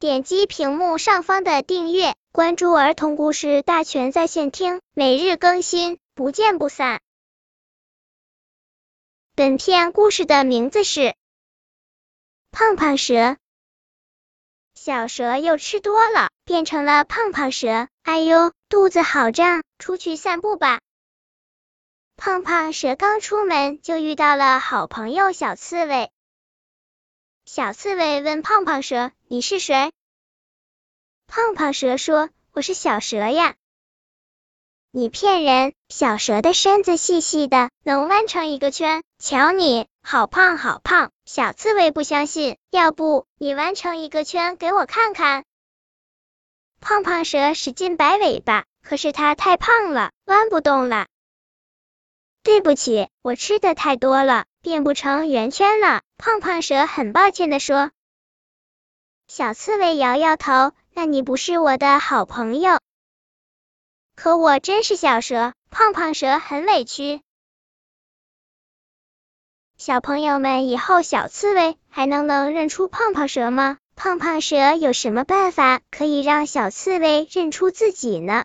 点击屏幕上方的订阅，关注儿童故事大全在线听，每日更新，不见不散。本片故事的名字是《胖胖蛇》。小蛇又吃多了，变成了胖胖蛇。哎呦，肚子好胀，出去散步吧。胖胖蛇刚出门，就遇到了好朋友小刺猬。小刺猬问胖胖蛇：“你是谁？”胖胖蛇说：“我是小蛇呀。”你骗人！小蛇的身子细细的，能弯成一个圈。瞧你，好胖好胖！小刺猬不相信，要不你弯成一个圈给我看看？胖胖蛇使劲摆尾巴，可是它太胖了，弯不动了。对不起，我吃的太多了，变不成圆圈了。胖胖蛇很抱歉的说。小刺猬摇摇头，那你不是我的好朋友。可我真是小蛇。胖胖蛇很委屈。小朋友们，以后小刺猬还能能认出胖胖蛇吗？胖胖蛇有什么办法可以让小刺猬认出自己呢？